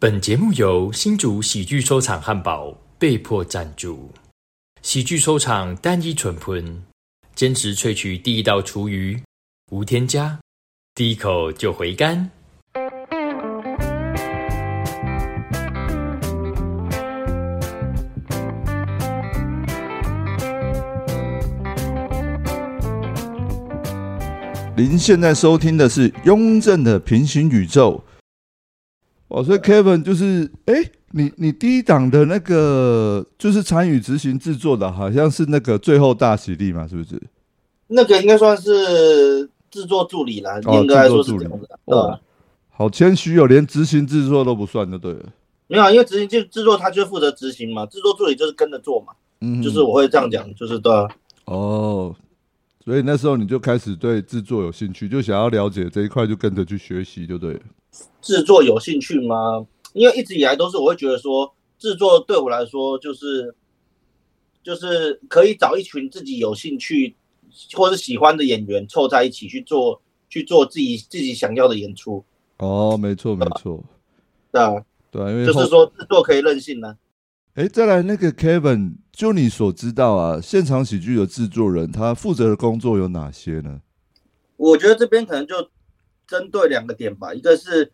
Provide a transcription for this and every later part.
本节目由新竹喜剧收场汉堡被迫赞助。喜剧收场单一纯喷，坚持萃取第一道厨余，无添加，第一口就回甘。您现在收听的是《雍正的平行宇宙》。哦，所以 Kevin 就是，哎、你你第一档的那个就是参与执行制作的，好像是那个最后大喜力嘛，是不是？那个应该算是制作助理啦，哦严格来说是这样的，对吧哦？好谦虚哦，连执行制作都不算就对了。没有啊，因为执行就制作他就负责执行嘛，制作助理就是跟着做嘛，嗯，就是我会这样讲，就是对啊，哦，所以那时候你就开始对制作有兴趣，就想要了解这一块，就跟着去学习，就对了。制作有兴趣吗？因为一直以来都是我会觉得说，制作对我来说就是就是可以找一群自己有兴趣或是喜欢的演员凑在一起去做去做自己自己想要的演出，哦，没错没错，对啊，对啊，因为就是说制作可以任性呢、哎，再来那个 Kevin，就你所知道啊，现场喜剧的制作人他负责的工作有哪些呢？我觉得这边可能就针对两个点吧，一个是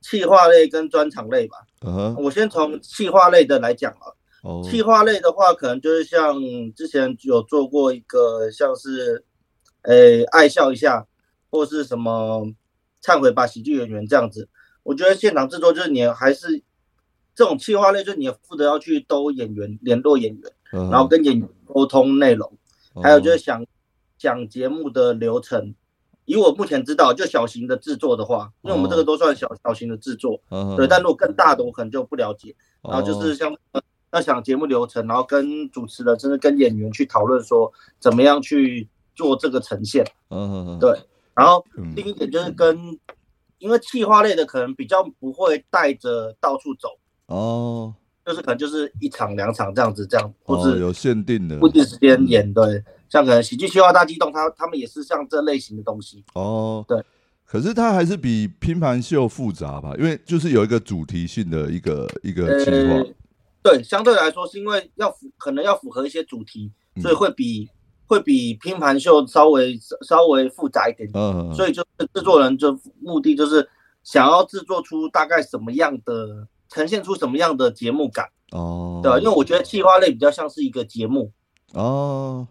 企划类跟专场类吧。嗯哼，我先从企划类的来讲啊，哦，企划类的话，可能就是像之前有做过一个像是，诶、爱笑一下，或是什么忏悔吧喜剧演员这样子。我觉得现场制作就是你还是这种企划类，就是你负责要去兜演员、联络演员，嗯然后跟演员沟通内容。还有就是哦想讲节目的流程。以我目前知道，就小型的制作的话，因为我们这个都算小小型的制作，嗯对。但如果更大的，我可能就不了解。然后就是哦像呃要想节目流程，然后跟主持人甚至跟演员去讨论说怎么样去做这个呈现。嗯哼哼对然后嗯另一点就是跟，因为企划类的可能比较不会带着到处走，哦，就是可能就是一场两场这样子，这样或是哦有限定的固定时间演。对，像可能喜剧企划大激动，他他们也是像这类型的东西。哦，对。可是它还是比拼盘秀复杂吧？因为就是有一个主题性的一个一个计划呃，对，相对来说是因为要符可能要符合一些主题，嗯所以会比会比拼盘秀稍微稍微复杂一点点。嗯，所以就是制作人就目的就是想要制作出大概什么样的，呈现出什么样的节目感，哦，对？因为我觉得企划类比较像是一个节目，哦，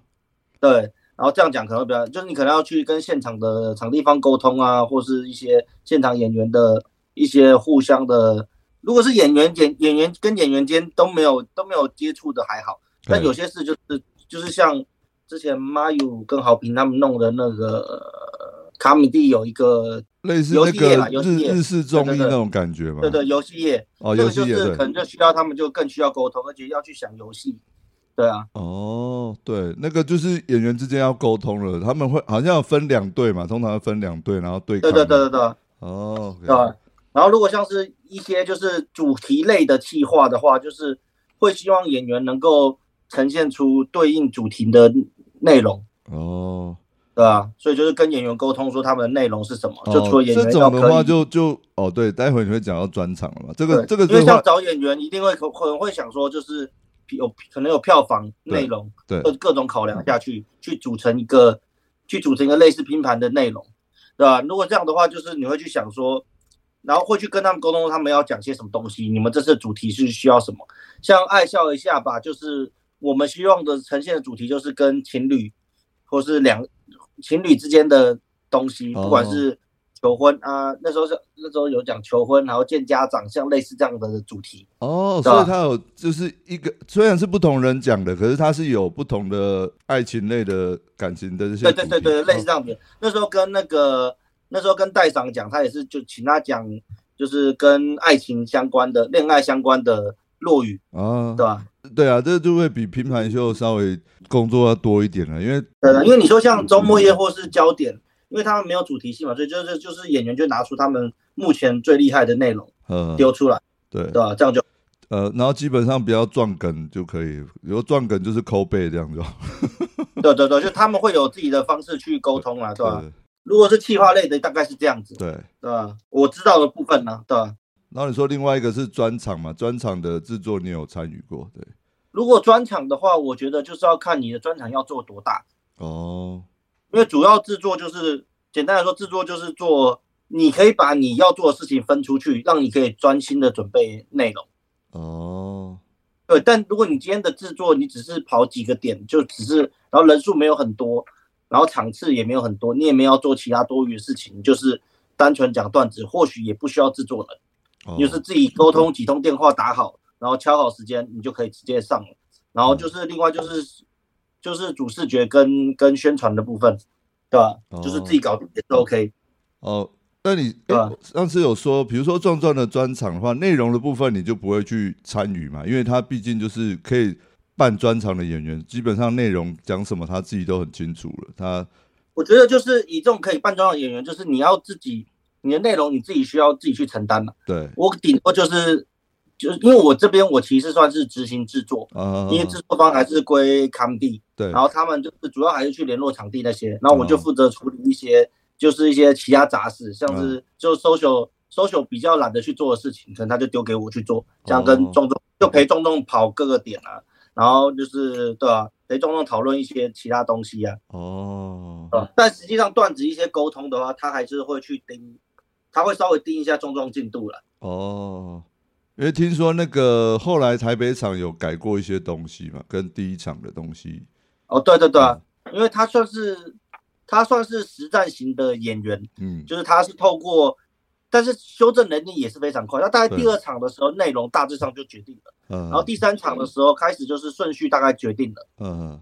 对。然后这样讲可能会比较，就是你可能要去跟现场的场地方沟通啊，或是一些现场演员的一些互相的，如果是演员演演员跟演员间都没有都没有接触的还好，但有些事就是就是像之前马友跟郝平他们弄的那个呃卡米蒂有一个类似那个日日式综艺那种感觉嘛？对对游戏业，哦，就游戏也对是可能就需要他们就更需要沟通，而且要去想游戏，对啊，哦，对，那个就是演员之间要沟通了，他们会好像有分两队嘛，通常要分两队，然后对抗嘛。对对对对对。哦，对吧？然后如果像是一些就是主题类的企划的话，就是会希望演员能够呈现出对应主题的内容，哦，对啊？所以就是跟演员沟通说他们的内容是什么，就除哦了演这种的。话就就哦，对，待会你会讲到专场了嘛？这个这个，因为像找演员一定会可可能会想说，就是有可能有票房内容，对各各种考量下去，去组成一个去组成一个类似拼盘的内容，对吧？如果这样的话，就是你会去想说，然后会去跟他们沟通，他们要讲些什么东西，你们这次主题是需要什么？像爱笑一下吧，就是我们希望的呈现的主题就是跟情侣或是两情侣之间的东西，哦不管是求婚啊，那时候是那时候有讲求婚，然后见家长，像类似这样的主题。哦，所以他有就是一个虽然是不同人讲的，可是他是有不同的爱情类的感情的这些对。对对对，类似哦这样子。那时候跟那个那时候跟戴长讲，他也是就请他讲，就是跟爱情相关的、恋爱相关的落雨，啊对，吧？对啊，这就会比平盘秀稍微工作要多一点了，因为对的，因为你说像周末夜或是焦点，因为他们没有主题性嘛，所以就是就是演员就拿出他们目前最厉害的内容呃，丢出来，对对吧？这样就呃，然后基本上不要撞梗就可以，有撞梗就是抠背这样就好。对对对，就他们会有自己的方式去沟通啦，对如果是企划类的，大概是这样子，对，对吧？我知道的部分呢，对吧？然后你说另外一个是专场嘛？专场的制作你有参与过？对，如果专场的话，我觉得就是要看你的专场要做多大，哦，因为主要制作就是简单来说，制作就是做，你可以把你要做的事情分出去，让你可以专心的准备内容。哦，对，但如果你今天的制作，你只是跑几个点，就只是，然后人数没有很多，然后场次也没有很多，你也没有要做其他多余的事情，就是单纯讲段子，或许也不需要制作人。就是自己沟通几通电话打好，然后敲好时间，你就可以直接上了。然后就是另外就是就是主视觉跟跟宣传的部分，对吧？哦就是自己搞定也是 OK。哦，那你上次有说，比如说壮壮的专场的话，内容的部分你就不会去参与嘛，因为他毕竟就是可以办专场的演员，基本上内容讲什么他自己都很清楚了。他我觉得就是以这种可以扮装的演员，就是你要自己你的内容你自己需要自己去承担了。对。我顶多就是就是因为我这边我其实算是执行制作，啊，因为制作方还是归康帝，对，然后他们就是主要还是去联络场地那些，然后我就哦负责处理一些就是一些其他杂事，像嗯。是就 social social 比较懒得去做的事情，可能他就丢给我去做，这样跟哦。壮壮就陪壮壮跑各个点啊，然后就是对啊，陪壮壮讨论一些其他东西啊，哦，但实际上段子一些沟通的话，他还是会去盯，他会稍微盯一下壮壮进度了。哦，因为听说那个后来台北场有改过一些东西嘛，跟第一场的东西。哦，对对对啊，因为他算是他算是实战型的演员，嗯，就是他是透过，但是修正能力也是非常快。那大概第二场的时候，内容大致上就决定了，嗯，然后第三场的时候开始就是顺序大概决定了，嗯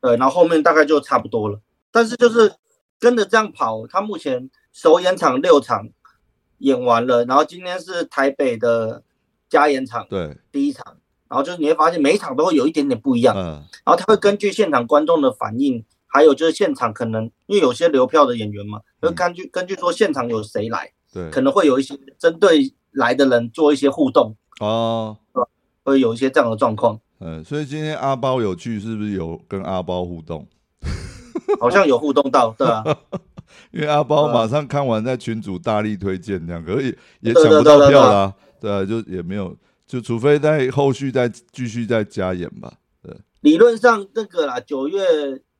对，然后后面大概就差不多了。但是就是跟着这样跑，他目前首演场六场演完了，然后今天是台北的加演场对，第一场，然后就是你会发现每一场都会有一点点不一样。嗯。然后他会根据现场观众的反应，还有就是现场可能因为有些留票的演员嘛，会嗯根据根据说现场有谁来，对，可能会有一些针对来的人做一些互动，哦，会有一些这样的状况，嗯，所以今天阿包有去，是不是有跟阿包互动？好像有互动到，对啊，因为阿包马上看完在群主大力推荐，这样可以也抢不到票啦，对啊，就也没有，就除非在后续再继续再加演吧。对理论上那个啦，九月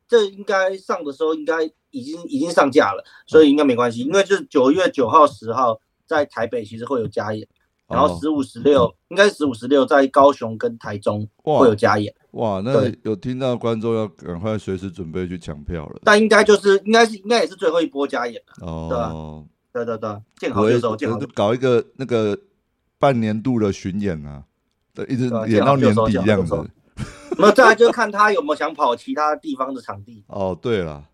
这应该上的时候应该已经已经上架了，所以应该没关系，因为就是九月九号、十号在台北其实会有加演，然后哦十五、十六应该是十五、十六在高雄跟台中会有加演。哇，那有听到观众要赶快随时准备去抢票了。但应该就是应该是应该也是最后一波加演了。哦，对对对，见我也好就收，见好就就搞一个那个半年度的巡演啊，对，一直演到年底这样子。那再来就是看他有没有想跑其他地方的场地。哦，对了，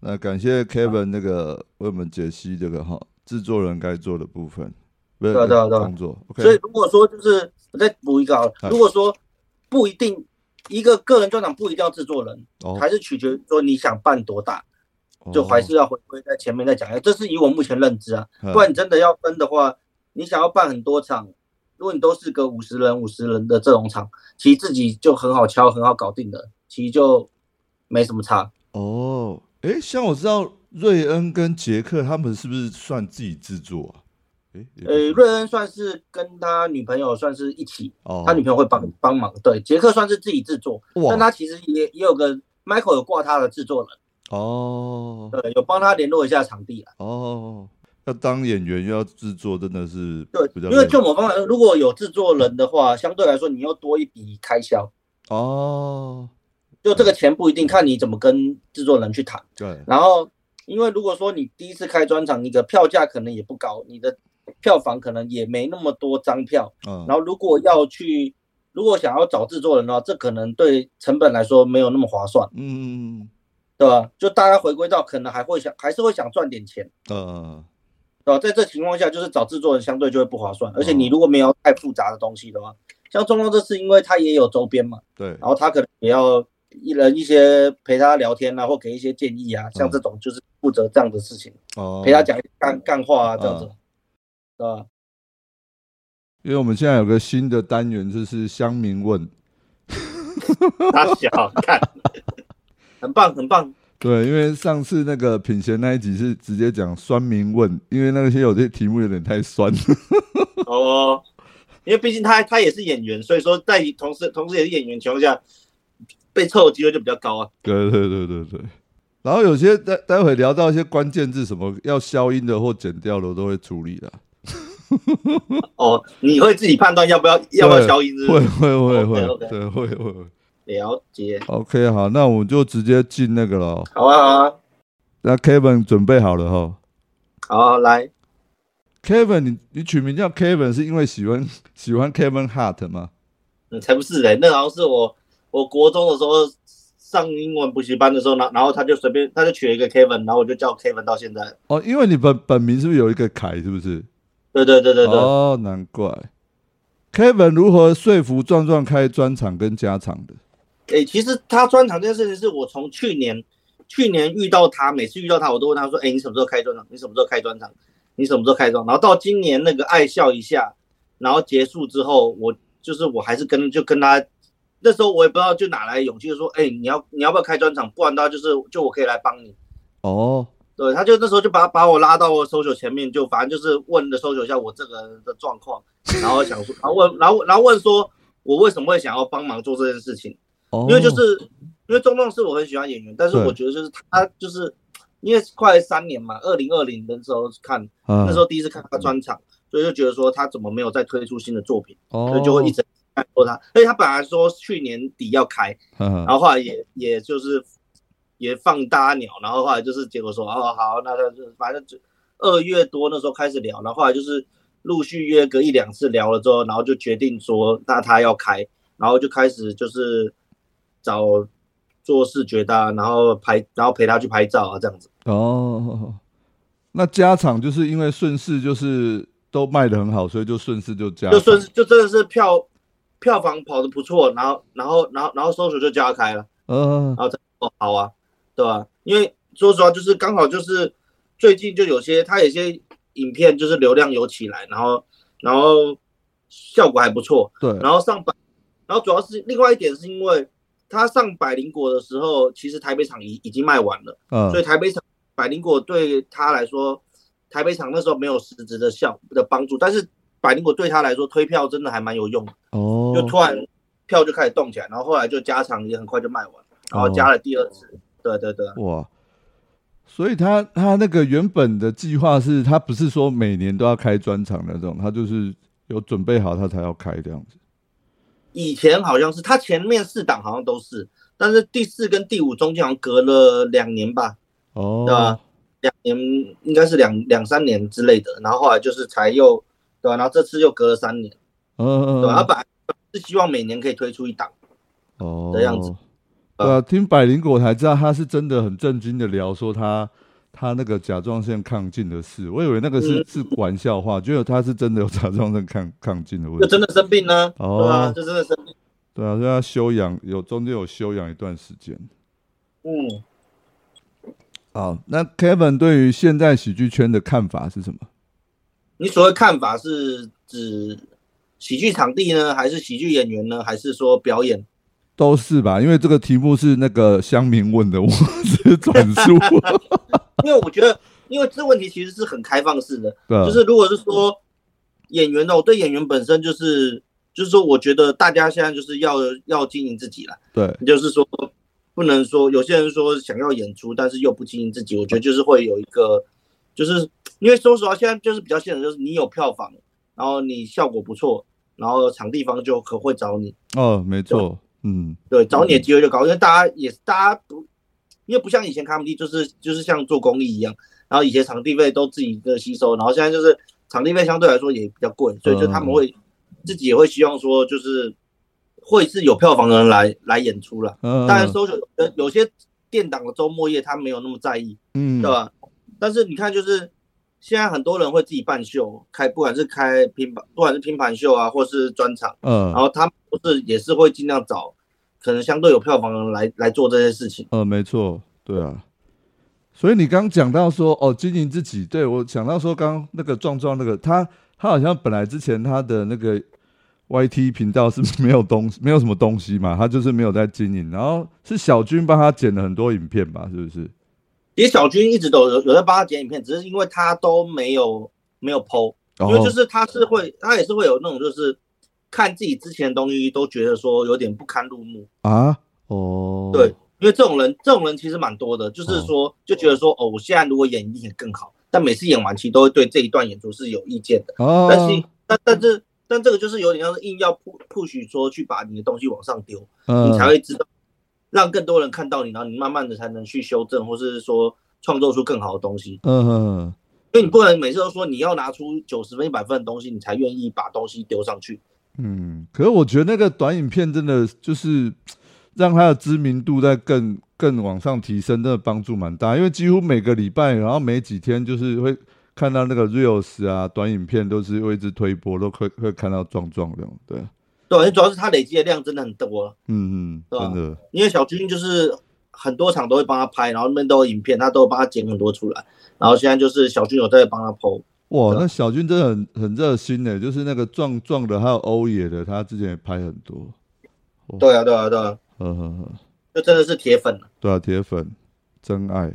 那感谢 Kevin 那个为我们解析这个哈制作人该做的部分，对啊对啊对啊工作。所以如果说就是我再补一个好了啊，如果说不一定一个个人专场不一定要制作人，哦，还是取决于说你想办多大，就还是要回归在前面再讲一下。这是以我目前认知啊，哦不然你真的要分的话，你想要办很多场，如果你都是个五十人、五十人的这种场，其实自己就很好敲、很好搞定的，其实就没什么差。哦，诶，像我知道瑞恩跟杰克他们是不是算自己制作啊？呃，瑞恩算是跟他女朋友算是一起，哦，他女朋友会帮帮忙。对，杰克算是自己制作，但他其实也也有个 Michael 有挂他的制作人，哦。对，有帮他联络一下场地啊。哦，要当演员又要制作，真的是对因为就某方面来说，如果有制作人的话，相对来说你又多一笔开销，哦，就这个钱不一定看你怎么跟制作人去谈。对，然后，因为如果说你第一次开专场，你的票价可能也不高，你的票房可能也没那么多张票。嗯，然后，如果要去，如果想要找制作人的话，这可能对成本来说没有那么划算，嗯对吧？就大家回归到可能还会想，还是会想赚点钱，嗯，对吧？在这情况下，就是找制作人相对就会不划算，而且你如果没有太复杂的东西的话，像中东这次，因为他也有周边嘛，对，然后他可能也要一人一些陪他聊天啊，或给一些建议啊，像这种就是负责这样的事情。哦，陪他讲干干话啊，这样子嗯，对吧？因为我们现在有个新的单元，就是乡民问，他小看，很棒很棒，对，因为上次那个品贤那一集是直接讲酸民问，因为那些有些题目有点太酸。哦，因为毕竟他他也是演员，所以说在同时同时也是演员情况下，被臭的机会就比较高啊。对对对对对。然后有些待待会聊到一些关键字，什么要消音的或剪掉的，我都会处理的。哦，你会自己判断要不要要不要消音是？会会会会，OK，OK 对会会会。了解。OK，好，那我们就直接进那个了。好啊好啊，那 Kevin 准备好了哈好啊来，？Kevin，你你取名叫 Kevin 是因为喜欢 喜欢 Kevin Hart 吗？嗯，才不是嘞，那好像是我我国中的时候上英文补习班的时候，然然后他就随便他就取了一个 Kevin，然后我就叫 Kevin 到现在。哦，因为你本本名是不是有一个凯？是不是？对对对对对，哦，难怪。Kevin 如何说服壮壮开专场跟加场的？诶、其实他专场这件事情是我从去年去年遇到他，每次遇到他我都问他说：“诶、你什么时候开专场？你什么时候开专场？你什么时候开专？”然后到今年那个爱笑一下，然后结束之后，我就是我还是跟就跟他，那时候我也不知道就哪来勇气，就说：“诶、你要你要不要开专场？不然的话就是就我可以来帮你。”哦，对，他就那时候就把把我拉到搜球前面，就反正就是问的搜球一下我这个人的状况，然后想说，然后问，然后然后问说我为什么会想要帮忙做这件事情。哦，因为就是因为钟栋是我很喜欢演员，但是我觉得就是他就是因为快三年嘛，二零二零的时候看，那那时候第一次看他专场，所以就觉得说他怎么没有再推出新的作品，哦所以就会一直看说他，而且他本来说去年底要开，然然后后来也也就是也放大鸟，然后后来就是结果说哦好，那他就反正就二月多那时候开始聊，然后后来就是陆续约个一两次聊了之后，然后就决定说那他要开，然后就开始就是找做视觉的啊、然后拍，然后陪他去拍照啊这样子。哦，那加场就是因为顺势就是都卖的很好，所以就顺势就加，就顺就真的是票票房跑的不错，然后然后然后然后搜索就加开了。嗯然后才哦好啊，对吧、因为说实话，就是刚好就是最近就有些他有些影片就是流量有起来，然后然后效果还不错，对，然后上百，然后主要是另外一点是因为他上百灵果的时候，其实台北场已已经卖完了，嗯所以台北场百灵果对他来说，台北场那时候没有实质的效的帮助，但是百灵果对他来说推票真的还蛮有用的。哦，就突然票就开始动起来，然后后来就加场也很快就卖完，然后加了第二次。对对对，哇，所以他他那个原本的计划是他不是说每年都要开专场那种，他就是有准备好他才要开这样子。以前好像是他前面四档好像都是，但是第四跟第五中间好像隔了两年吧，哦，对吧？两年应该是两两三年之类的，然后后来就是才又对吧？然后这次又隔了三年，嗯嗯对吧？他嗯，本来是希望每年可以推出一档，哦，的样子对啊，听百灵果才知道他是真的很震惊的聊说他他那个甲状腺亢进的事，我以为那个是、嗯是玩笑话，结果他是真的有甲状腺亢亢进的问题。就真的生病呢，哦对啊？就真的生病，对啊，所以他休养有中间有休养一段时间。嗯。好，那 Kevin 对于现在喜剧圈的看法是什么？你所谓看法是指喜剧场地呢，还是喜剧演员呢，还是说表演？都是吧，因为这个题目是那个乡民问的，我 只是转述。因为我觉得，因为这问题其实是很开放式的，对啊，就是如果是说演员呢，我对演员本身就是，就是说，我觉得大家现在就是要要经营自己了，对，就是说不能说有些人说想要演出，但是又不经营自己，我觉得就是会有一个，就是因为说实话，现在就是比较现实，就是你有票房，然后你效果不错，然后场地方就可会找你。哦，没错，嗯，对，找你的机会就高，因为大家也大家不，因为不像以前 comedy 就是就是像做公益一样，然后以前场地费都自己的吸收，然后现在就是场地费相对来说也比较贵，所以就他们会自己也会希望说就是会是有票房的人来来演出了。嗯，当然，搜有呃有些店档的周末夜他没有那么在意，嗯，对吧？但是你看，就是现在很多人会自己办秀，开不管是开拼盘，不管是拼盘秀啊，或是专场。嗯然，后他们都是也是会尽量找可能相对有票房的人来来做这些事情。呃，没错，对啊。所以你刚讲到说哦，经营自己，对我想到说刚刚那个壮壮那个他他好像本来之前他的那个 YT 频道是没有东没有什么东西嘛，他就是没有在经营。然后是小军帮他剪了很多影片吧，是不是？其实小军一直都有有在帮他剪影片，只是因为他都没有没有 PO，因为就是他是会他也是会有那种就是看自己之前的东西都觉得说有点不堪入目啊。哦，对，因为这种人这种人其实蛮多的，就是说就觉得说哦，我现在如果演一定更好，但每次演完其实都会对这一段演出是有意见的。哦，但是但但是但这个就是有点像是硬要 push 说去把你的东西往上丢，你才会知道让更多人看到你，然后你慢慢的才能去修正，或是说创作出更好的东西。嗯嗯，因为你不能每次都说你要拿出九十分一百分的东西，你才愿意把东西丢上去。嗯，可是我觉得那个短影片真的就是。让他的知名度在更更往上提升，真的帮助蛮大。因为几乎每个礼拜，然后每几天，就是会看到那个 reels 啊，短影片都是会一直推播，都会会看到壮壮这样。对，对，主要是他累积的量真的很多。嗯嗯，真的。因为小军就是很多场都会帮他拍，然后那边都有影片，他都会帮他剪很多出来。然后现在就是小军有在帮他 PO。哇，那小军真的很很热心的，就是那个壮壮的，还有欧野的，他之前也拍很多。对啊，对啊，对啊。嗯哼哼，这真的是铁粉了。对啊，铁粉，真爱。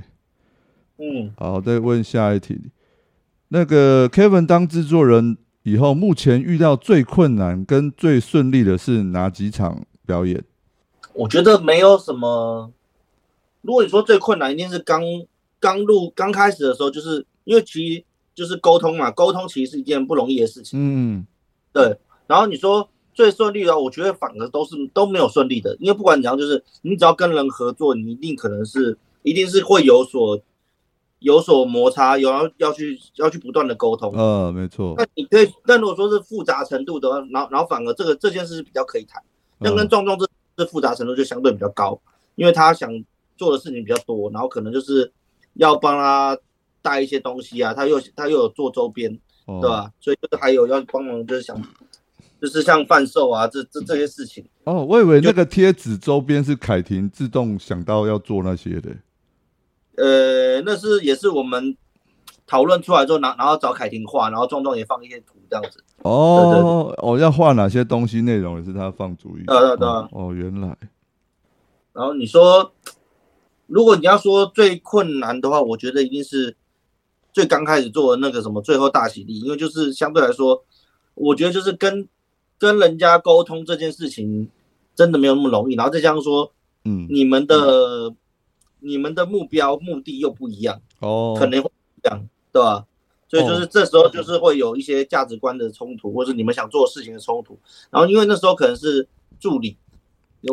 嗯，好，再问下一题。那个 Kevin 当制作人以后，目前遇到最困难跟最顺利的是哪几场表演？我觉得没有什么。如果你说最困难，一定是刚刚录刚开始的时候，就是因为其实就是沟通嘛，沟通其实是一件不容易的事情。嗯，对。然后你说。最顺利的，我觉得反而都是都没有顺利的，因为不管怎样，就是你只要跟人合作，你一定可能是一定是会有所有所摩擦，有要要去要去不断的沟通。嗯，没错。那你可以，但如果说是复杂程度的话，然后然后反而这个这件事是比较可以谈。那跟壮壮这这复杂程度就相对比较高，因为他想做的事情比较多，然后可能就是要帮他带一些东西啊，他又他又有做周边，对吧？所以就是还有要帮忙，就是想。就是像贩售啊，这这这些事情哦，我以为那个贴纸周边是凯婷自动想到要做那些的。呃，那是也是我们讨论出来之后，然然后找凯婷画，然后壮壮也放一些图这样子。哦哦，要画哪些东西内容也是他放主意。对对对。哦，原来。然后你说，如果你要说最困难的话，我觉得一定是最刚开始做的那个什么最后大喜力，因为就是相对来说，我觉得就是跟。跟人家沟通这件事情真的没有那么容易，然后再加上说，嗯，你们的你们的目标目的又不一样哦，可能会这样，对吧？所以就是这时候就是会有一些价值观的冲突，或者你们想做事情的冲突。然后因为那时候可能是助理，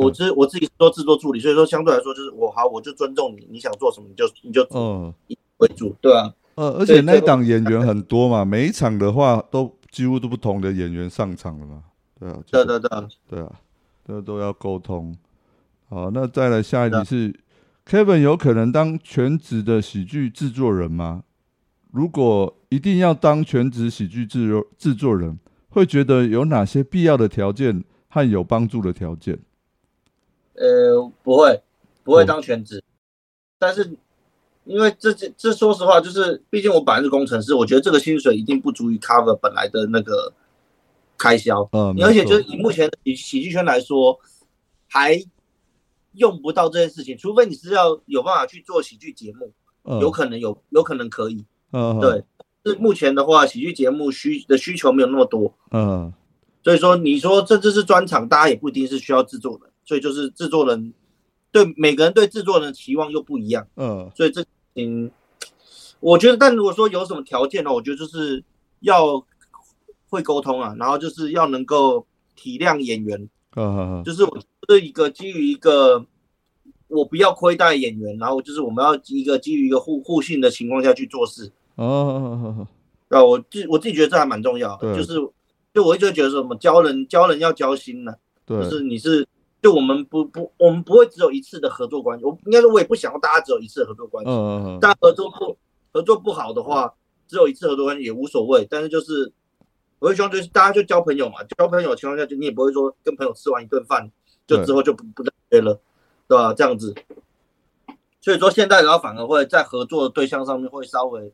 我自我自己做制作助理，所以说相对来说就是我好，我就尊重你，你想做什么你就你就嗯为主，对吧？呃，而且那档演员很多嘛，每一场的话都几乎都不同的演员上场了嘛。对啊，对对对，对啊，这都要沟通。好，那再来下一题是，Kevin 有可能当全职的喜剧制作人吗？如果一定要当全职喜剧制作制作人，会觉得有哪些必要的条件和有帮助的条件？呃，不会，不会当全职。但是，因为这这这，说实话，就是毕竟我本来是工程师，我觉得这个薪水一定不足以 cover 本来的那个。开销，嗯，而且就是以目前喜喜剧圈来说，还用不到这件事情，除非你是要有办法去做喜剧节目，有可能有，有可能可以，嗯，对，是目前的话，喜剧节目需的需求没有那么多，嗯，所以说你说这这是专场，大家也不一定是需要制作人，所以就是制作人对每个人对制作人的期望又不一样，嗯，所以这嗯，我觉得，但如果说有什么条件呢，我觉得就是要。会沟通啊，然后就是要能够体谅演员，就是我是一个基于一个我不要亏待演员，然后就是我们要一个基于一个互互信的情况下去做事。哦，啊，我自我自己觉得这还蛮重要，就是就我一直觉得什么教人教人要交心呢，就是你是就我们不不我们不会只有一次的合作关系，我应该说我也不想要大家只有一次的合作关系，但合作不合作不好的话，只有一次合作关系也无所谓，但是就是。我会希望就是大家就交朋友嘛，交朋友的情况下，就你也不会说跟朋友吃完一顿饭就之后就不不再约了，对吧？这样子，所以说现在然后反而会在合作的对象上面会稍微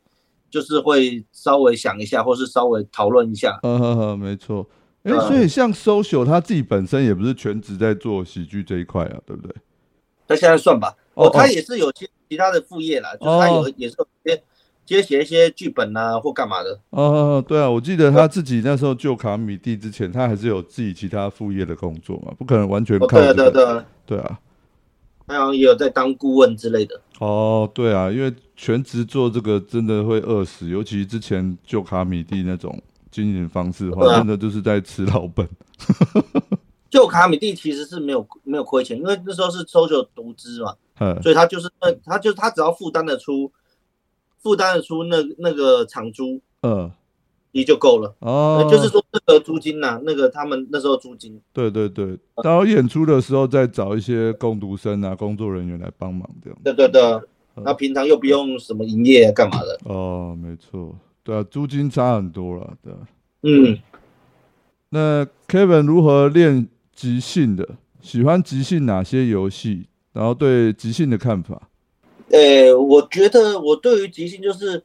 就是会稍微想一下，或是稍微讨论一下。嗯哼哼，没错。哎、嗯所以像 social 他自己本身也不是全职在做喜剧这一块啊，对不对？他现在算吧，哦哦，他也是有些其他的副业啦，就是他有哦也是有接接写一些剧本啊或干嘛的。哦，对啊，我记得他自己那时候救卡米蒂之前，他还是有自己其他副业的工作嘛，不可能完全哦，对啊。对啊对啊，对啊，他好像也有在当顾问之类的。哦，对啊，因为全职做这个真的会饿死，尤其之前救卡米蒂那种经营方式的话，真的就是在吃老本。就卡米蒂其实是没有没有亏钱，因为那时候是 social 独资嘛，嗯，所以他就是他就是他只要负担得出负担得出那那个场租，嗯，也就够了。哦，就是说那个租金呐、那个他们那时候租金，对对对，然后演出的时候再找一些工读生啊、工作人员来帮忙这样。对对对，嗯那平常又不用什么营业啊干嘛的，哦，没错，对啊，租金差很多了，对啊。嗯，那 Kevin 如何练即兴的？喜欢即兴哪些游戏？然后对即兴的看法？呃，我觉得我对于即兴就是，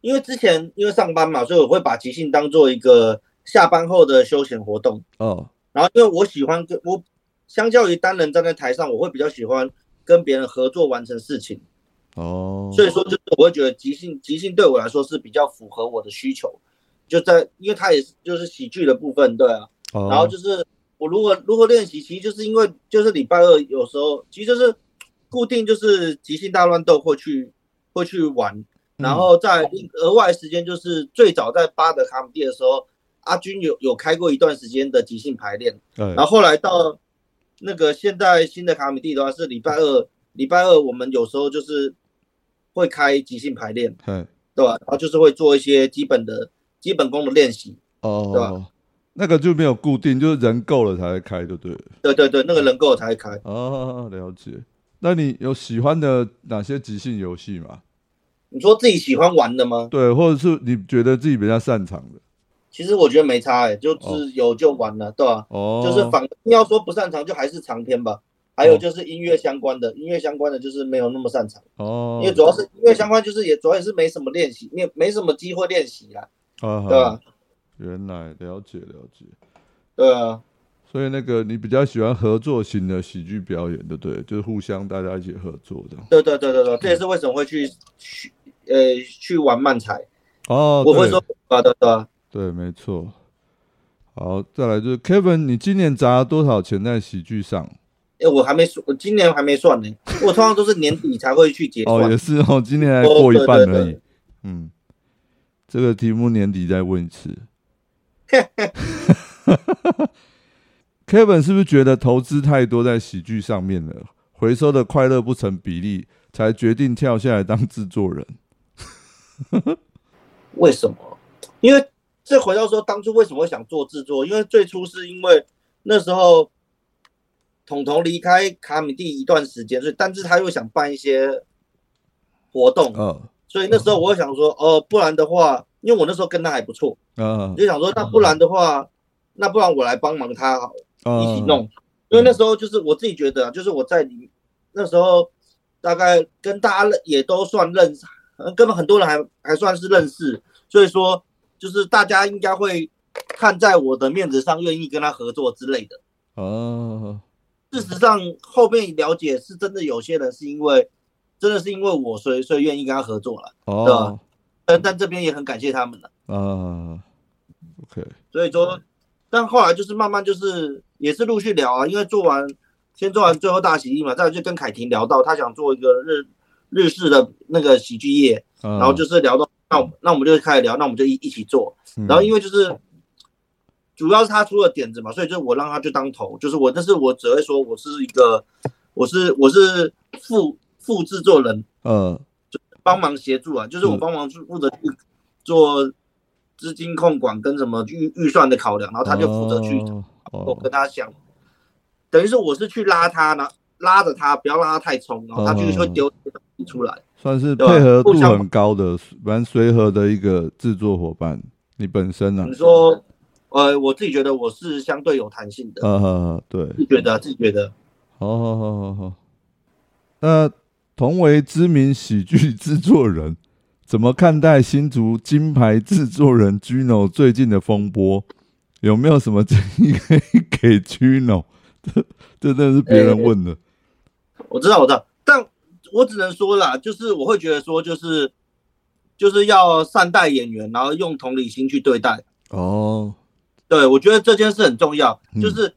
因为之前因为上班嘛，所以我会把即兴当做一个下班后的休闲活动。哦，然后因为我喜欢跟我，相较于单人站在台上，我会比较喜欢跟别人合作完成事情。哦，所以说，就是我会觉得即兴即兴对我来说是比较符合我的需求。就在因为它也是就是喜剧的部分，对啊。哦，然后就是我如何如何练习，其实就是因为就是礼拜二有时候其实就是固定就是即兴大乱斗会去会去玩，然后在额外时间就是最早在巴德卡姆蒂的时候，阿军有有开过一段时间的即兴排练，对，然后后来到那个现在新的卡米蒂的话是礼拜二礼拜二我们有时候就是会开即兴排练，嘿，对吧？然后就是会做一些基本的基本功的练习，哦对哦吧，那个就没有固定，就是人够了才会开，对不对？对对对，那个人够了才会开。哦，了解。那你有喜欢的哪些即兴游戏吗？你说自己喜欢玩的吗？对，或者是你觉得自己比较擅长的？其实我觉得没差哎、就是有就玩了，对吧、哦，就是反要说不擅长，就还是长篇吧。还有就是音乐相关的，音乐相关的就是没有那么擅长，哦，因为主要是音乐相关，就是也主要也是没什么练习，没没什么机会练习啦，啊，对吧？原来了解了解。对啊，所以那个你比较喜欢合作型的喜剧表演，对不对？就是互相大家一起合作的。对对对对对，这也是为什么会去去呃去玩漫才，哦，我会说对对对，对，没错。好，再来就是 Kevin，你今年砸了多少钱在喜剧上？哎，我还没算，我今年还没算呢，我通常都是年底才会去结哦，算也。是哦，今年还过一半哦对对对而已。嗯，这个题目年底再问一次。Kevin 是不是觉得投资太多在喜剧上面了，回收的快乐不成比例，才决定跳下来当制作人？为什么？因为这回到说当初为什么会想做制作，因为最初是因为那时候彤彤离开卡米蒂一段时间，所以但是他又想办一些活动，嗯所以那时候我就想说，哦，不然的话，因为我那时候跟他还不错，嗯就想说，那不然的话，那不然我来帮忙他好了。呃一起弄，因为那时候就是我自己觉得啊，就是我在里那时候大概跟大家也都算认识，呃跟很多人还还算是认识，所以说就是大家应该会看在我的面子上，愿意跟他合作之类的。哦事实上，后面了解是真的，有些人是因为真的是因为我，所以所以愿意跟他合作了。哦但但这边也很感谢他们了。啊，OK，所以说，但后来就是慢慢就是也是陆续聊啊，因为做完先做完最后大喜力嘛，再来就跟凯婷聊到他想做一个日日式的那个喜剧业，然然后就是聊到那我那我们就开始聊，那我们就一一起做，然后因为就是主要是他出了点子嘛，所以就我让他去当头，就是我，但是我只会说我是一个我是我是副副制作人，就帮忙协助啊，就是我嗯。帮忙负责去做资金控管跟什么预预算的考量，然后他就负责去，哦我哦跟他讲，等于是我是去拉他呢，拉着他，不要让他太冲，然后他就嗯会丢出来。算是配合度很高的、蛮随和的一个制作伙伴。你本身呢、你说，呃，我自己觉得我是相对有弹性的，啊？呃，对，自己觉得自己觉得，好好好好好。那同为知名喜剧制作人，怎么看待新竹金牌制作人 Gino 最近的风波？有没有什么建议可以给 Gino？这这真的是别人问的。我知道，我知道，但我只能说啦，就是我会觉得说，就是就是要善待演员，然后用同理心去对待。哦，对，我觉得这件事很重要，嗯。就是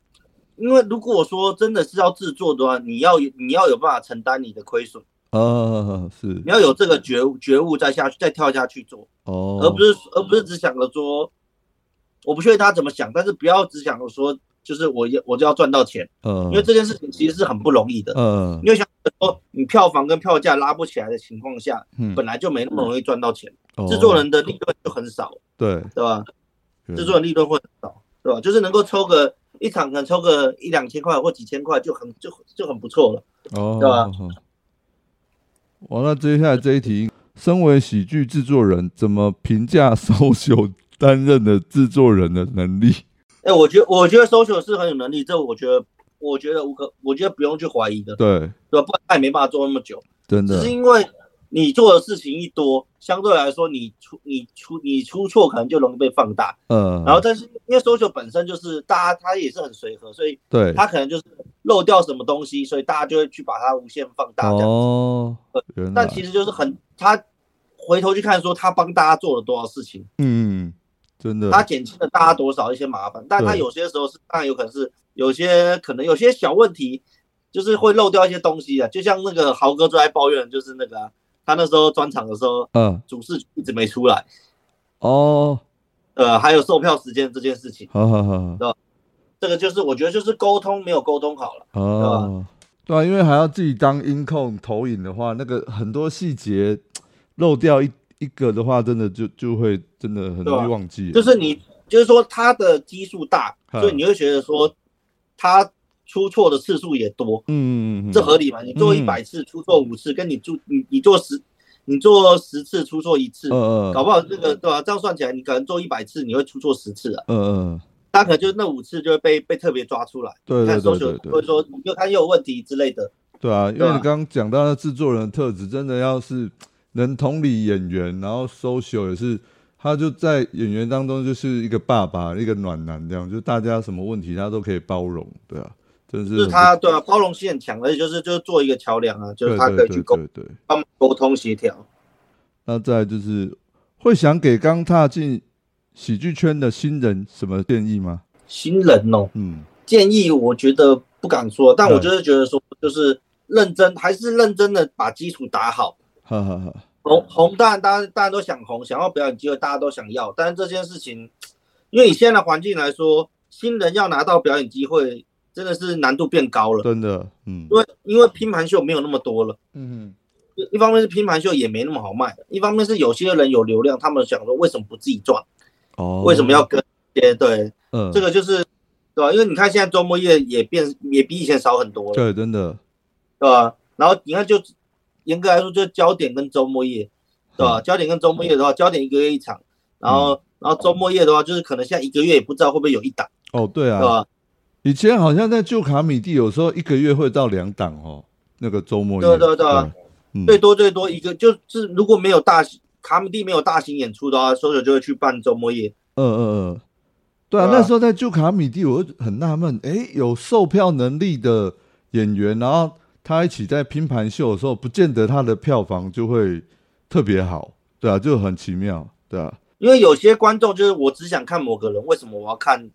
因为如果说真的是要制作的话，你要你要有办法承担你的亏损，啊，是。你要有这个觉悟觉悟再下去再跳下去做，哦，而不是而不是只想着说，我不确定他怎么想，但是不要只想着说，就是我要我就要赚到钱，嗯，因为这件事情其实是很不容易的。嗯因为想说你票房跟票价拉不起来的情况下，嗯本来就没那么容易赚到钱，哦制作人的利润就很少，对对吧？对制作人利润会很少，对吧？就是能够抽个一场，可能抽个一两千块或几千块就很就就很不错了。哦，对吧哦？完了，接下来这一题，身为喜剧制作人，怎么评价 social 担任的制作人的能力？哎，我觉得我觉得 social 是很有能力，这我觉得我觉得无可，我觉得不用去怀疑的，对，对吧？不然他也没办法做那么久，真的只是，因为你做的事情一多，相对来说你出你出你出错可能就容易被放大。嗯，然后，但是因为 social 本身就是大家他也是很随和，所以对，他可能就是漏掉什么东西，所以大家就会去把它无限放大这样。哦，但其实就是很他回头去看说他帮大家做了多少事情，嗯，真的，他减轻了大家多少一些麻烦，但他有些时候是当然有可能是有些可能有些小问题，就是会漏掉一些东西啊，就像那个豪哥最爱抱怨，的就是那个啊、他那时候专场的时候，嗯，主视曲一直没出来，哦，呃，还有售票时间这件事情，好好好，这个就是我觉得就是沟通没有沟通好了。哦，对啊，因为还要自己当音控投影的话，那个很多细节漏掉一一个的话，真的就就会真的很容易忘记了，就是你就是说他的基数大，嗯所以你会觉得说他出错的次数也多，嗯，嗯，嗯这合理吗？你做嗯。一百次出错五次，跟你做你你做十你做十次出错一次，呃呃搞不好这个对吧、这样算起来，你可能做一百次，你会出错十次啊，嗯嗯，他可能就那五次就会被被特别抓出来，对对看对对会说你又他又有问题之类的，对啊，因为你刚刚讲到那制作人的特质，真的要是能同理演员，然后 social 也是，他就在演员当中就是一个爸爸，一个暖男这样，就大家什么问题他都可以包容，对啊，真是就是他对啊，包容性很强，而且就是就是做一个桥梁啊，就是他可以去沟对对对。帮沟通协调。那再就是会想给刚踏进喜剧圈的新人什么建议吗？新人哦，嗯，建议我觉得不敢说，但我就是觉得说，就是认真，还是认真的把基础打好。哈哈哈，红红当然，大家大家都想红，想要表演机会，大家都想要。但是这件事情，因为以现在的环境来说，新人要拿到表演机会，真的是难度变高了。真的，嗯因为因为拼盘秀没有那么多了，嗯一一方面是拼盘秀也没那么好卖，一方面是有些人有流量，他们想说为什么不自己赚，哦，为什么要跟一些对嗯这个就是对吧？因为你看现在周末夜也变也比以前少很多了。对，真的，对吧？然后你看，就严格来说，就是焦点跟周末夜，对吧？焦点跟周末夜的话，焦点一个月一场，然后、然后周末夜的话，就是可能现在一个月也不知道会不会有一档，哦，对啊，对吧？以前好像在旧卡米蒂，有时候一个月会到两档哦，那个周末夜。对对对啊嗯，最多最多一个就是如果没有大型卡米蒂没有大型演出的话，收手就会去办周末夜。嗯嗯嗯，对啊，对啊那时候在旧卡米蒂，我就很纳闷，诶，有售票能力的演员，然后他一起在拼盘秀的时候，不见得他的票房就会特别好，对啊，就很奇妙，对啊，因为有些观众就是我只想看某个人，为什么我要看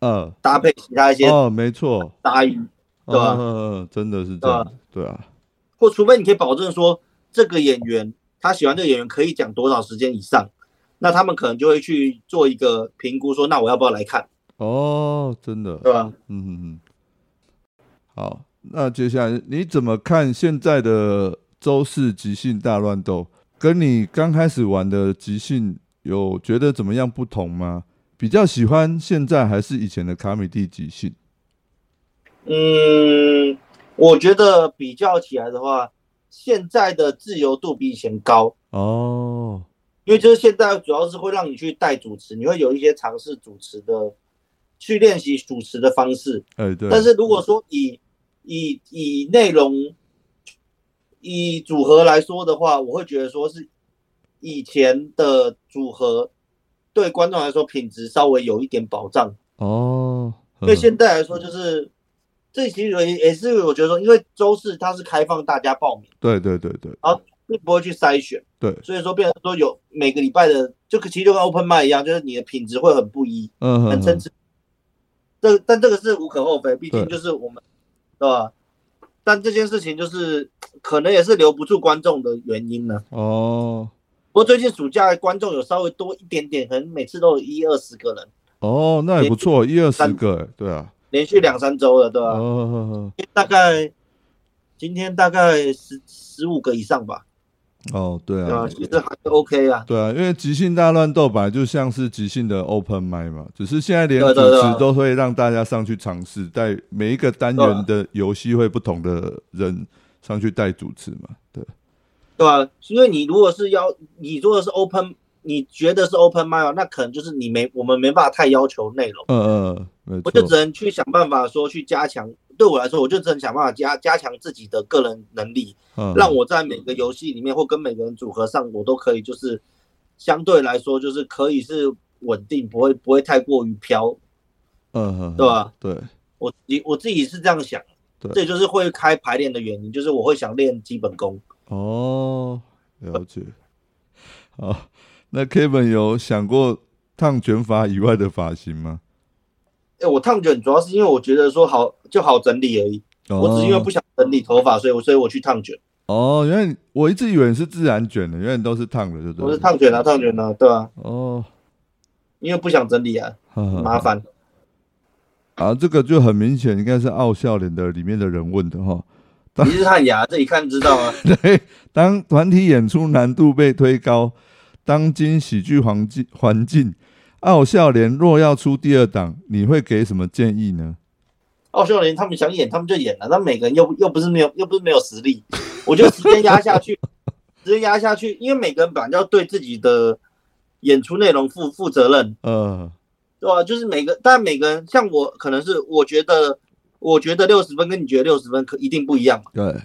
嗯，搭配其他一些哦，没错，搭语？对吧？嗯真的是这样，对啊，或除非你可以保证说这个演员他喜欢这个演员可以讲多少时间以上，那他们可能就会去做一个评估，说那我要不要来看，哦，真的，对吧？嗯嗯嗯，好，那接下来你怎么看现在的周四即兴大乱斗？跟你刚开始玩的即兴有觉得怎么样不同吗？比较喜欢现在还是以前的卡米蒂即兴？嗯，我觉得比较起来的话，现在的自由度比以前高，哦，因为就是现在主要是会让你去带主持，你会有一些尝试主持的，去练习主持的方式。哎、对，但是如果说以以以内容以组合来说的话，我会觉得说是以前的组合对观众来说品质稍微有一点保障，哦，因为现在来说，就是这其实也也是我觉得说，因为周四它是开放大家报名，对对对对并不会去筛选，对，所以说变成说有每个礼拜的，就其实就跟 open m i 一样，就是你的品质会很不一，嗯很参差。这但这个是无可厚非，毕竟就是我们，对吧？但这件事情就是可能也是留不住观众的原因呢。哦不过最近暑假观众有稍微多一点点，可能每次都有一二十个人，哦，那也不错，一二十个，哎，对啊，连续两三周了，对吧？哦大概今天大概十十五个以上吧，哦，对对？啊，其实还是 OK 啊。对啊，因为即兴大乱斗本来就像是即兴的 open m i 嘛，只是现在连主持都会让大家上去尝试，带每一个单元的游戏会不同的人上去带主持嘛，对，对啊？因为你如果是要你做的是 open，你觉得是 open m i 那可能就是你没我们没办法太要求内容，嗯嗯，没我就只，能去想办法说去加强。对我来说，我就只能想办法加加强自己的个人能力，嗯让我在每个游戏里面或跟每个人组合上，我都可以就是相对来说就是可以是稳定，不会不会太过于飘。嗯哼，对吧？对，我你我自己是这样想，对这就是会开排练的原因，就是我会想练基本功。哦，了解。好，那 Kevin 有想过烫卷发以外的发型吗？哎、我烫卷主要是因为我觉得说好就好整理而已，我只是因为不想整理头发，所以我所以我去烫卷。哦，原来我一直以为你是自然卷的，原来都是烫的，对不对？我是烫卷啊，烫卷啊，对啊，哦，因为不想整理啊，呵呵麻烦。啊，这个就很明显应该是傲笑脸的里面的人问的哈。你是汉雅，这一看知道啊。对，当团体演出难度被推高，当今喜剧环境环境，傲笑脸若要出第二档，你会给什么建议呢？奥秀莲他们想演，他们就演了，那每个人又又不是没有又不是没有实力，我觉得时间压下去，直接压下去，因为每个人本来就要对自己的演出内容负负责任，呃，对吧、就是每个，但每个人像我，可能是我觉得，我觉得六十分跟你觉得六十分可一定不一样嘛。对，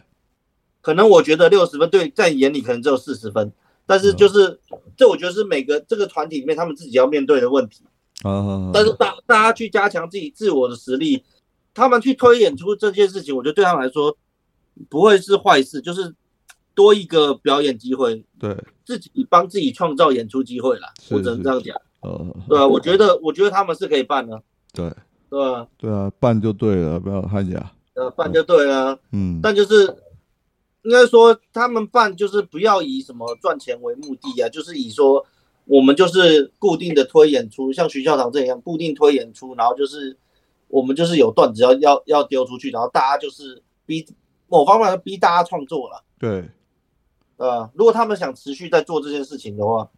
可能我觉得六十分对在你眼里可能只有四十分，但是就是这，我觉得是每个这个团体里面他们自己要面对的问题。啊，但是大大家去加强自己自我的实力，他们去推演出这件事情，我觉得对他们来说不会是坏事，就是多一个表演机会，对，自己帮自己创造演出机会啦。是我只能这样讲，呃，对啊，我觉得我觉得他们是可以办的，对，对啊？对啊，办就对了，不要汉雅，呃，办就对了，嗯，但就是应该说他们办就是不要以什么赚钱为目的啊，就是以说我们就是固定的推演出，像徐校长这样固定推演出，然后就是我们就是有段子要要要丢出去，然后大家就是逼某方面逼大家创作了，对，呃，如果他们想持续在做这件事情的话，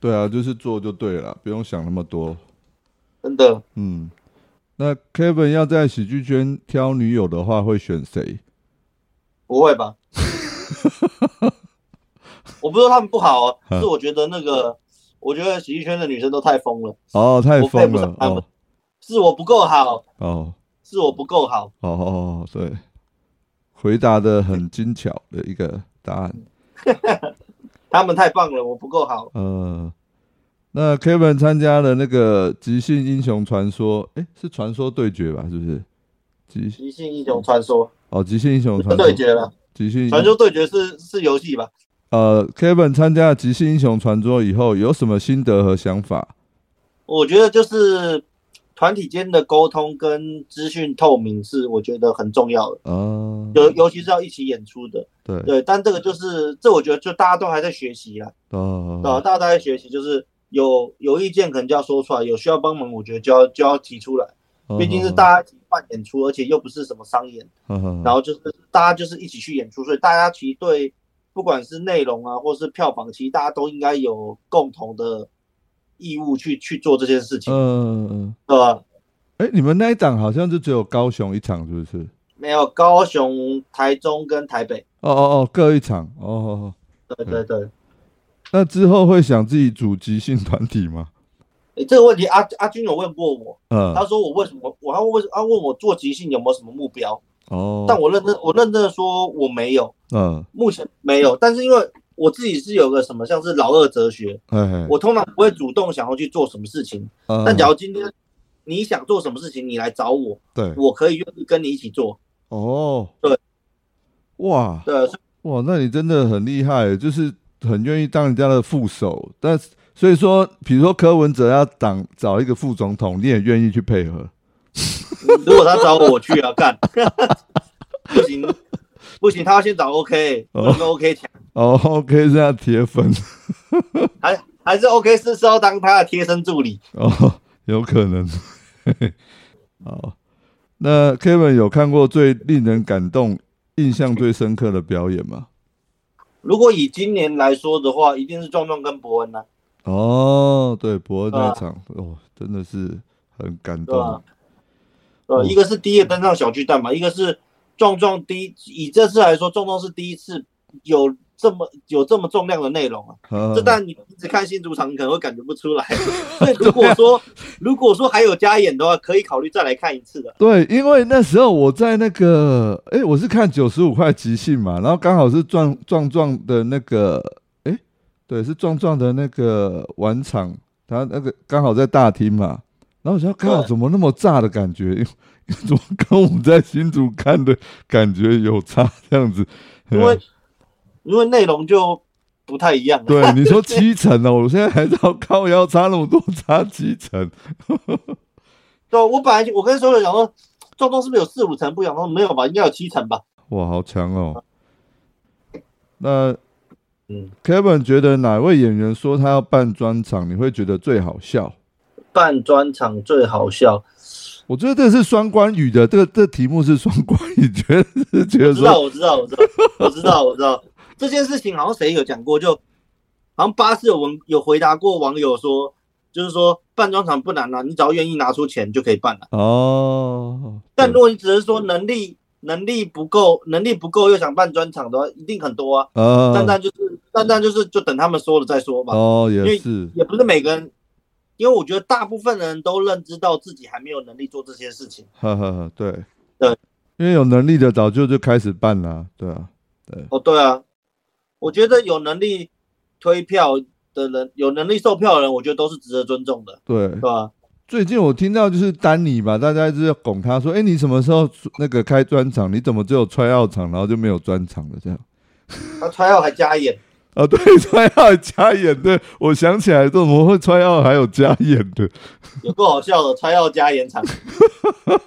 对啊，就是做就对了，不用想那么多，真的嗯。那 Kevin 要在喜剧圈挑女友的话，会选谁？不会吧？我不是说他们不好 是我觉得那个，我觉得喜剧圈的女生都太疯了，哦，太疯了哦是我不够好，哦是我不够好。哦哦，对，回答的很精巧的一个答案。他们太棒了，我不够好。呃，那 Kevin 参加了那个即兴英雄传说，哎，是传说对决吧？是不是？即即兴英雄传说哦，即兴英雄传说对决了，即兴传说对决是是游戏吧？呃，Kevin 参加了即兴英雄传说以后，有什么心得和想法？我觉得就是团体间的沟通跟资讯透明是我觉得很重要的，啊，尤尤其是要一起演出的。对，对，但这个就是这，我觉得就大家都还在学习啦，对吧？哦，大家都还在学习，就是有有意见可能就要说出来，有需要帮忙，我觉得就要就要提出来。哦毕竟是大家一起办演出，而且又不是什么商演，家然后就是大家就是一起去演出，所以大家其实对不管是内容啊，或是票房，其实大家都应该有共同的义务去去做这件事情，嗯嗯，对吧？哎，你们那一档好像就只有高雄一场，是不是？没有高雄、台中跟台北，哦哦哦，各一场。哦哦哦，对对对。那之后会想自己组即兴团体吗？诶这个问题阿阿军有问过我，嗯，他说我为什么，我要问他问我做即兴有没有什么目标，哦，但我认真我认真的说我没有，嗯，目前没有，但是因为我自己是有个什么像是老二哲学，哎，我通常不会主动想要去做什么事情，嗯但假如今天你想做什么事情，你来找我，对，我可以愿意跟你一起做。哦，对，哇对，哇，那你真的很厉害，就是很愿意当人家的副手。但是所以说，比如说柯文哲要当找一个副总统，你也愿意去配合？如果他找我，我去啊，干，不行不行，他要先找 OK，不能跟 OK 抢，哦，OK，这样铁粉还还是 OK 是是要当他的贴身助理。哦，有可能。好，那 Kevin 有看过最令人感动、印象最深刻的表演吗？如果以今年来说的话，一定是壮壮跟伯恩呐、哦，对，伯恩那场，哦，真的是很感动。？呃，嗯一个是第一个登上小巨蛋嘛，一个是壮壮第一，以这次来说，壮壮是第一次有这么有这么重量的内容啊。嗯这但你一直看新主场，你可能会感觉不出来。所以如果说如果说还有加演的话，可以考虑再来看一次的。对，因为那时候我在那个，哎，我是看九十五块即兴嘛，然后刚好是壮壮壮的那个，哎，对，是壮壮的那个晚场，他那个刚好在大厅嘛，然后我想看对怎么那么炸的感觉，怎么跟我们在新竹看的感觉有差这样子？因为因为内容就不太一样。对你说 七成哦，我现在还知道靠腰差那么多，差七成，对，我本来就我跟所有人讲说，壮壮是不是有四五成不一样？他说没有吧，应该有七成吧。哇，好强哦！那嗯，Kevin 觉得哪位演员说他要办专场，你会觉得最好笑？办专场最好笑，我觉得这是双关语的，这个这题目是双关语，觉得是觉得我知道，我知道，我知道，我知道，我知道。这件事情好像谁有讲过，就好像巴士有文有回答过网友说，就是说办专场不难啊，你只要愿意拿出钱就可以办了。哦，但如果你只是说能力能力不够，能力不够又想办专场的话，一定很多啊。啊，但但就是但但就是就等他们说了再说吧，哦也是，也不是每个人，因为我觉得大部分人都认知到自己还没有能力做这些事情。呵呵呵，对对，因为有能力的早就就开始办了，对啊，对哦，对啊，我觉得有能力推票的人，有能力售票的人，我觉得都是值得尊重的，对对。吧？最近我听到就是丹尼吧，大家一直要拱他说，哎，你什么时候那个开专场？你怎么只有踹药场，然后就没有专场了这样？他踹药还加演，哦，对，穿药加演，对我想起来，怎么会穿药还有加演的？有够好笑的，穿药加演场。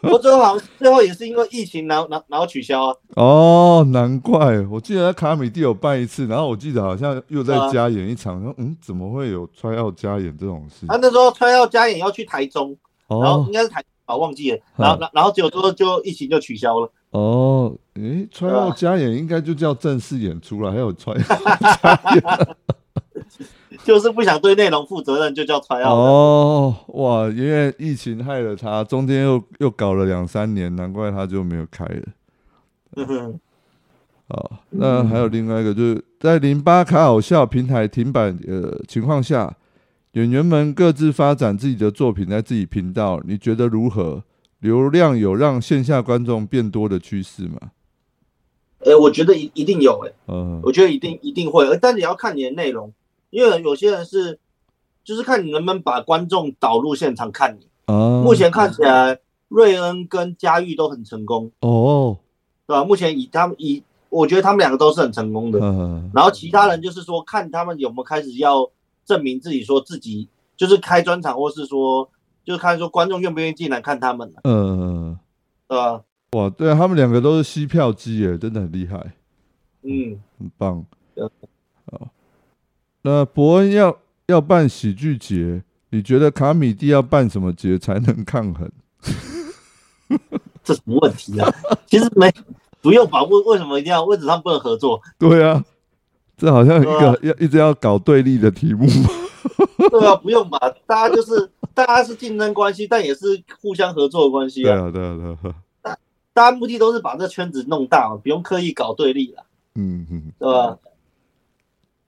不过最后好像最后也是因为疫情，然后然后然后取消啊。哦，难怪，我记得在卡米蒂有办一次，然后我记得好像又在啊加演一场，说嗯，怎么会有穿药加演这种事？他那时候穿药加演要去台中，然后哦应该是台啊忘记了，然后然然后结果之后就疫情就取消了。哦，诶，穿药对啊加演应该就叫正式演出了，还有穿药加演。就是不想对内容负责任，就叫穿药的。哦，哇，因为疫情害了他，中间又又搞了两三年，难怪他就没有开了。嗯哼好，那还有另外一个，就是在零八卡好笑平台停摆呃情况下，演员们各自发展自己的作品在自己频道，你觉得如何？流量有让线下观众变多的趋势吗？哎、我觉得一一定有哎、嗯我觉得一定一定会，但你要看你的内容，因为有些人是就是看你能不能把观众导入现场看你。啊，目前看起来，瑞恩跟佳玉都很成功，哦，对吧？目前以他们以，我觉得他们两个都是很成功的。嗯然后其他人就是说，看他们有没有开始要证明自己，说自己就是开专场，或是说就是看说观众愿不愿意进来看他们了，嗯，对吧？哇，对啊，他们两个都是吸票机耶，真的很厉害，嗯，很棒。好，那伯恩要要办喜剧节，你觉得卡米蒂要办什么节才能抗衡？这什么问题啊？其实没不用吧？为为什么一定要？为什么他们不能合作？对啊，这好像一对个要一直要搞对立的题目。对啊，不用吧？大家就是大家是竞争关系，但也是互相合作的关系啊。对啊，对啊，对啊，大家目的都是把这圈子弄大嘛，不用刻意搞对立了，嗯嗯。对吧？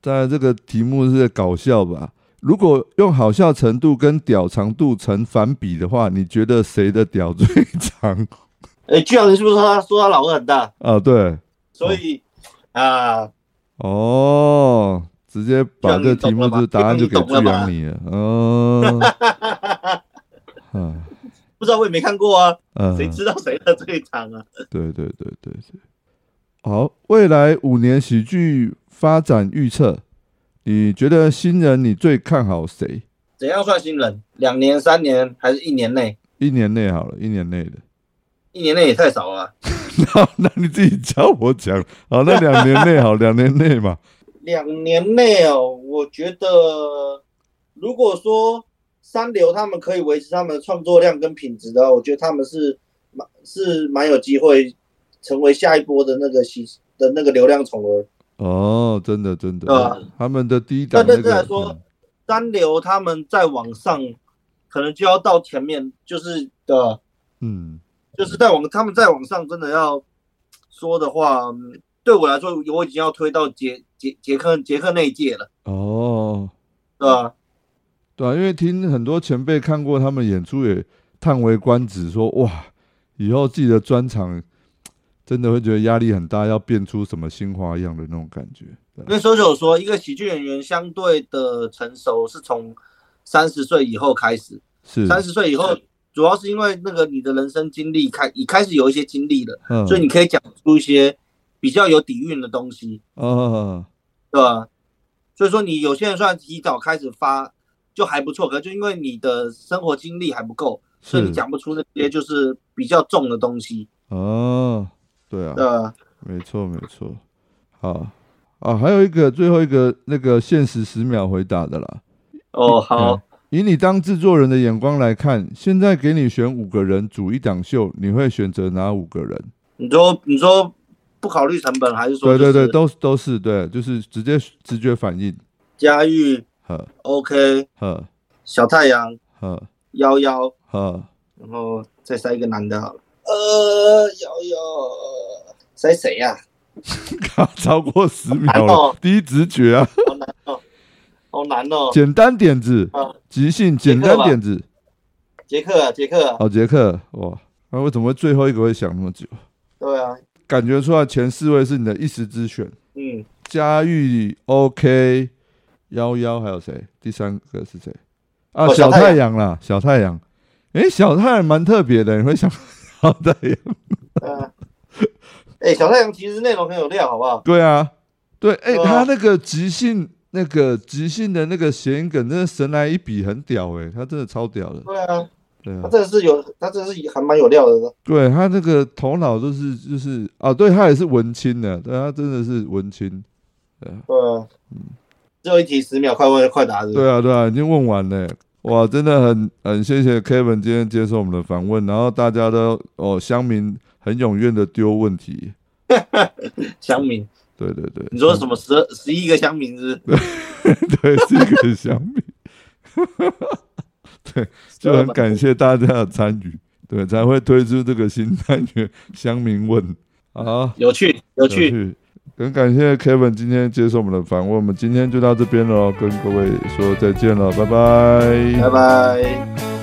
当然，这个题目是搞笑吧？如果用好笑程度跟屌长度成反比的话，你觉得谁的屌最长？哎，巨阳，你是不是说他说他老二很大？啊，对，所以啊，哦，直接把这题目就是答案就给巨阳你了。哦，啊，不知道我也没看过啊，嗯，谁知道谁的最长啊？对对对对对。好，未来五年喜剧发展预测，你觉得新人你最看好谁？怎样算新人？两年、三年还是一年内？一年内好了，一年内的。一年内也太少了啊。那那你自己教我讲。好，那两年内好，两年内嘛。两年内哦，我觉得如果说三流他们可以维持他们的创作量跟品质的话，我觉得他们是蛮是蛮有机会成为下一波的那个喜的那个流量宠儿。哦，真的真的，啊他们的第一档那那个，认真来说嗯三流他们在往上，可能就要到前面，就是的，嗯，就是在往他们再往上，真的要说的话，嗯对我来说，我已经要推到杰杰杰克杰克那一届了，哦，对吧？对啊，因为听很多前辈看过他们演出，也叹为观止，说哇，以后自己的专场真的会觉得压力很大，要变出什么新花样的那种感觉。因为搜九说，一个喜剧演员相对的成熟是从三十岁以后开始，是，三十岁以后，主要是因为那个你的人生经历开，你开始有一些经历了，嗯，所以你可以讲出一些比较有底蕴的东西，哦，对吧？所以说你有些人虽然提早开始发就还不错，可就因为你的生活经历还不够，所以你讲不出那些就是比较重的东西，哦，对啊，对啊？没错没错，好啊，还有一个最后一个那个限时十秒回答的啦。哦，好嗯，以你当制作人的眼光来看，现在给你选五个人组一档秀，你会选择哪五个人？你说你说不考虑成本，还是说对对对，就是都都是对，就是直接直觉反应，嘉玉呵。OK 呵。小太阳呵。幺幺，呵，然后再塞一个男的好了。呃，幺幺塞谁呀、超过十秒了哦，第一直觉啊，好难哦，好难哦。简单点子啊，即兴简单点子。杰克啊，杰克啊，好，杰克，哇，那为什么会最后一个会想那么久？对啊，感觉出来前四位是你的一时之选，嗯，嘉玉 OK，幺幺还有谁？第三个是谁？啊，哦小小太阳啦，小太阳。诶，小太阳蛮特别的，你会想小太阳？呃，哎、小太阳其实内容很有料，好不好？对啊，对，诶，他那个即兴，那个即兴的那个谐音梗，真的神来一笔，很屌诶，他真的超屌的。对啊，对啊他，真的是有，他真的是还蛮有料的。对他那个头脑都是就是啊，对他也是文青的，对他真的是文青。对啊，嗯最后一题十秒，快问快答是是对啊，对啊，已经问完了。哇，真的很很谢谢 Kevin 今天接受我们的访问，然后大家都哦乡民很踊跃的丢问题，乡民，对对对，你说什么十十一个乡民是是？对，是一个乡民，对，就很感谢大家的参与，对，才会推出这个新单元乡民问，啊，有趣有趣，很感谢 Kevin 今天接受我们的访问，我们今天就到这边了，跟各位说再见了，拜拜。拜拜。